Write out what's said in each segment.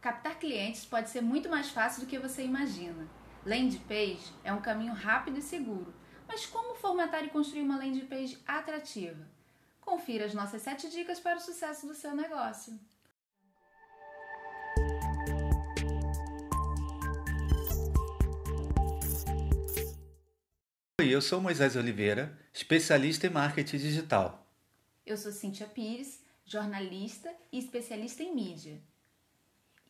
Captar clientes pode ser muito mais fácil do que você imagina. Landing page é um caminho rápido e seguro, mas como formatar e construir uma landing page atrativa? Confira as nossas 7 dicas para o sucesso do seu negócio. Oi, eu sou Moisés Oliveira, especialista em marketing digital. Eu sou Cíntia Pires, jornalista e especialista em mídia.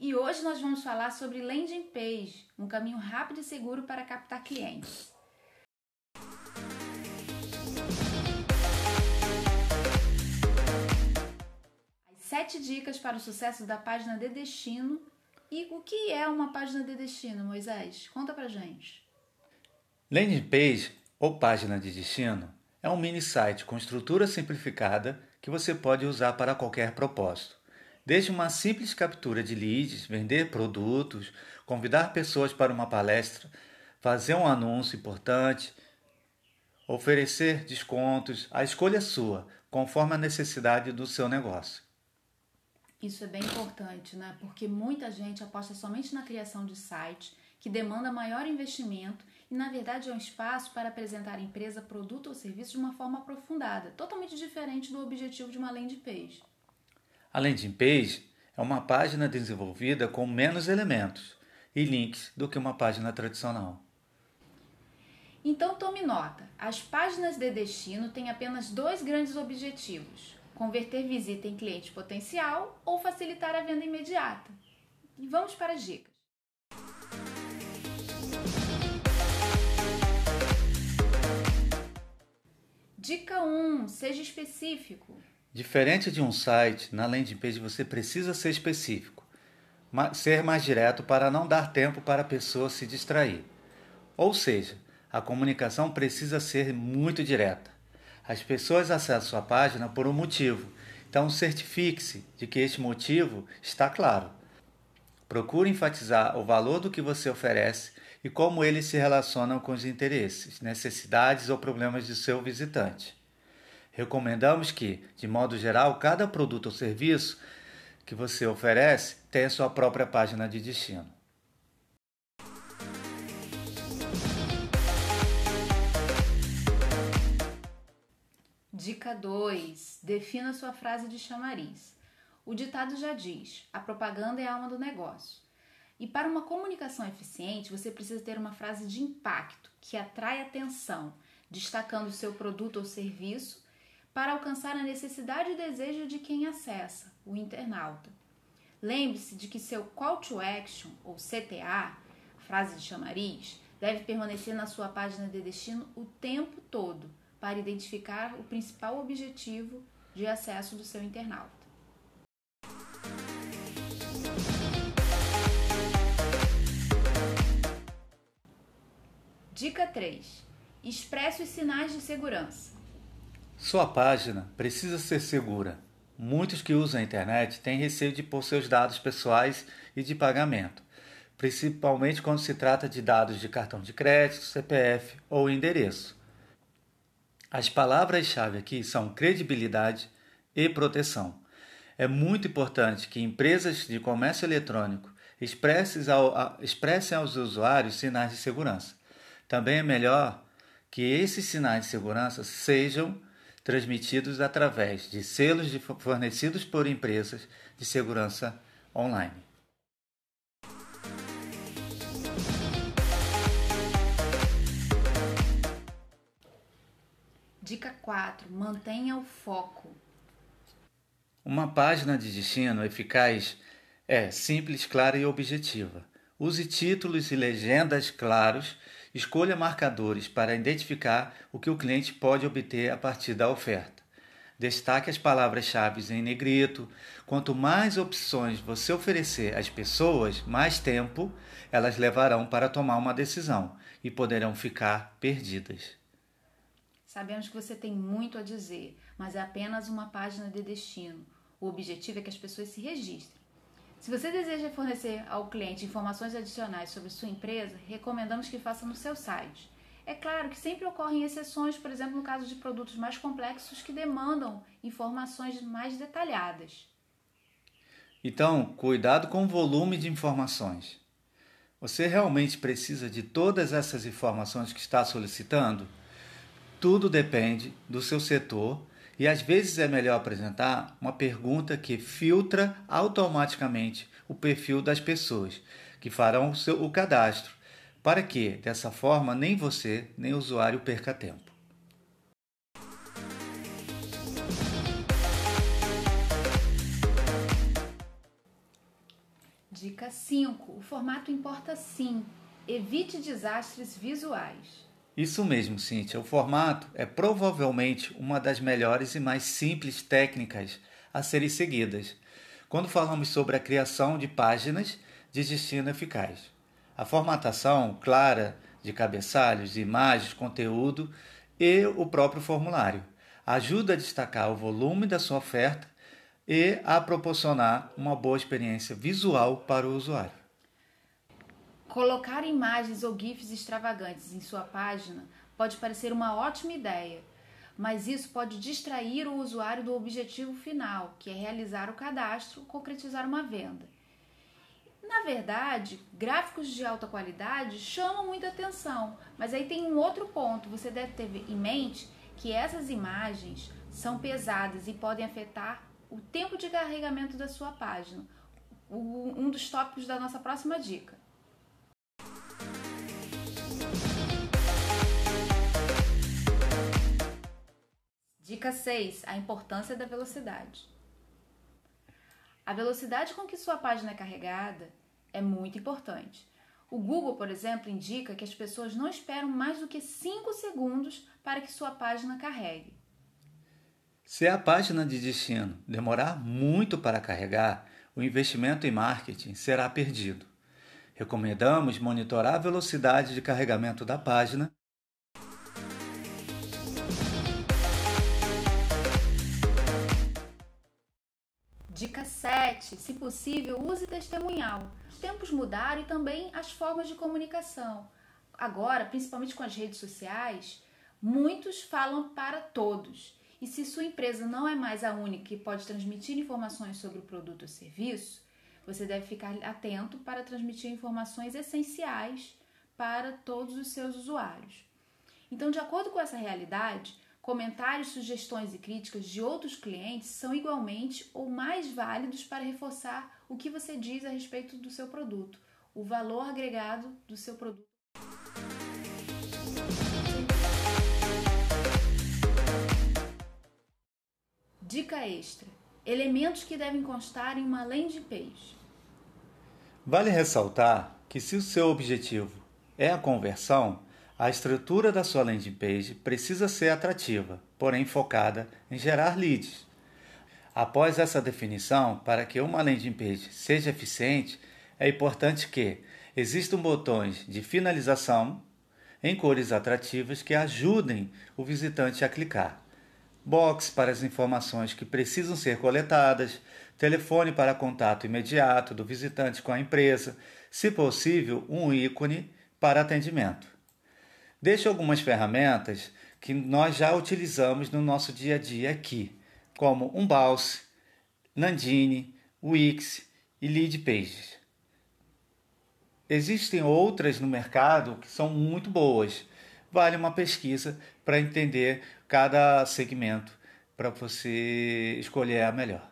E hoje nós vamos falar sobre landing page, um caminho rápido e seguro para captar clientes. As sete dicas para o sucesso da página de destino. E o que é uma página de destino, Moisés? Conta pra gente. Landing page ou página de destino é um mini site com estrutura simplificada que você pode usar para qualquer propósito. Desde uma simples captura de leads, vender produtos, convidar pessoas para uma palestra, fazer um anúncio importante, oferecer descontos, a escolha é sua, conforme a necessidade do seu negócio. Isso é bem importante, né? Porque muita gente aposta somente na criação de site, que demanda maior investimento e, na verdade, é um espaço para apresentar a empresa, produto ou serviço de uma forma aprofundada, totalmente diferente do objetivo de uma landing page. A landing page é uma página desenvolvida com menos elementos e links do que uma página tradicional. Então tome nota: as páginas de destino têm apenas dois grandes objetivos: converter visita em cliente potencial ou facilitar a venda imediata. E vamos para as dicas. Dica 1: seja específico. Diferente de um site, na landing page você precisa ser específico, ser mais direto para não dar tempo para a pessoa se distrair. Ou seja, a comunicação precisa ser muito direta. As pessoas acessam sua página por um motivo, então certifique-se de que este motivo está claro. Procure enfatizar o valor do que você oferece e como ele se relaciona com os interesses, necessidades ou problemas de seu visitante. Recomendamos que, de modo geral, cada produto ou serviço que você oferece tenha sua própria página de destino. Dica 2: defina sua frase de chamariz. O ditado já diz: a propaganda é a alma do negócio. E para uma comunicação eficiente, você precisa ter uma frase de impacto que atrai atenção, destacando o seu produto ou serviço para alcançar a necessidade e desejo de quem acessa, o internauta. Lembre-se de que seu call to action, ou CTA, frase de chamariz, deve permanecer na sua página de destino o tempo todo para identificar o principal objetivo de acesso do seu internauta. Dica 3. Expresse os sinais de segurança. Sua página precisa ser segura. Muitos que usam a internet têm receio de pôr seus dados pessoais e de pagamento, principalmente quando se trata de dados de cartão de crédito, CPF ou endereço. As palavras-chave aqui são credibilidade e proteção. É muito importante que empresas de comércio eletrônico expressem aos usuários sinais de segurança. Também é melhor que esses sinais de segurança sejam transmitidos através de selos de fornecidos por empresas de segurança online. Dica 4: mantenha o foco. Uma página de destino eficaz é simples, clara e objetiva. Use títulos e legendas claros Escolha marcadores para identificar o que o cliente pode obter a partir da oferta. Destaque as palavras-chave em negrito. Quanto mais opções você oferecer às pessoas, mais tempo elas levarão para tomar uma decisão e poderão ficar perdidas. Sabemos que você tem muito a dizer, mas é apenas uma página de destino. O objetivo é que as pessoas se registrem. Se você deseja fornecer ao cliente informações adicionais sobre sua empresa, recomendamos que faça no seu site. É claro que sempre ocorrem exceções, por exemplo, no caso de produtos mais complexos que demandam informações mais detalhadas. Então, cuidado com o volume de informações. Você realmente precisa de todas essas informações que está solicitando? Tudo depende do seu setor e às vezes é melhor apresentar uma pergunta que filtra automaticamente o perfil das pessoas que farão o, seu, o cadastro, para que, dessa forma, nem você nem o usuário perca tempo. Dica 5. O formato importa sim. Evite desastres visuais. Isso mesmo, Cíntia. O formato é provavelmente uma das melhores e mais simples técnicas a serem seguidas quando falamos sobre a criação de páginas de destino eficaz. A formatação clara de cabeçalhos, imagens, conteúdo e o próprio formulário ajuda a destacar o volume da sua oferta e a proporcionar uma boa experiência visual para o usuário. Colocar imagens ou GIFs extravagantes em sua página pode parecer uma ótima ideia, mas isso pode distrair o usuário do objetivo final, que é realizar o cadastro, concretizar uma venda. Na verdade, gráficos de alta qualidade chamam muita atenção, mas aí tem um outro ponto. Você deve ter em mente que essas imagens são pesadas e podem afetar o tempo de carregamento da sua página. um dos tópicos da nossa próxima dica. Dica 6: a importância da velocidade. A velocidade com que sua página é carregada é muito importante. O Google, por exemplo, indica que as pessoas não esperam mais do que 5 segundos para que sua página carregue. Se a página de destino demorar muito para carregar, o investimento em marketing será perdido. Recomendamos monitorar a velocidade de carregamento da página 7. Se possível, use testemunhal. Os tempos mudaram e também as formas de comunicação. Agora, principalmente com as redes sociais, muitos falam para todos. E se sua empresa não é mais a única que pode transmitir informações sobre o produto ou serviço, você deve ficar atento para transmitir informações essenciais para todos os seus usuários. Então, de acordo com essa realidade, Comentários, sugestões e críticas de outros clientes são igualmente ou mais válidos para reforçar o que você diz a respeito do seu produto, o valor agregado do seu produto. Dica extra: elementos que devem constar em uma landing page. Vale ressaltar que, se o seu objetivo é a conversão, a estrutura da sua landing page precisa ser atrativa, porém focada em gerar leads. Após essa definição, para que uma landing page seja eficiente, é importante que existam botões de finalização em cores atrativas que ajudem o visitante a clicar. Box para as informações que precisam ser coletadas, telefone para contato imediato do visitante com a empresa, se possível, um ícone para atendimento. Deixo algumas ferramentas que nós já utilizamos no nosso dia a dia aqui, como Umbalse, Nandini, Wix e Leadpages. Existem outras no mercado que são muito boas. Vale uma pesquisa para entender cada segmento para você escolher a melhor.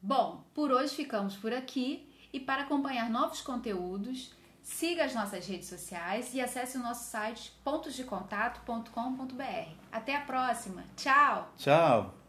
Bom, por hoje ficamos por aqui e para acompanhar novos conteúdos, Siga as nossas redes sociais e acesse o nosso site pontosdecontato.com.br. Até a próxima. Tchau! Tchau!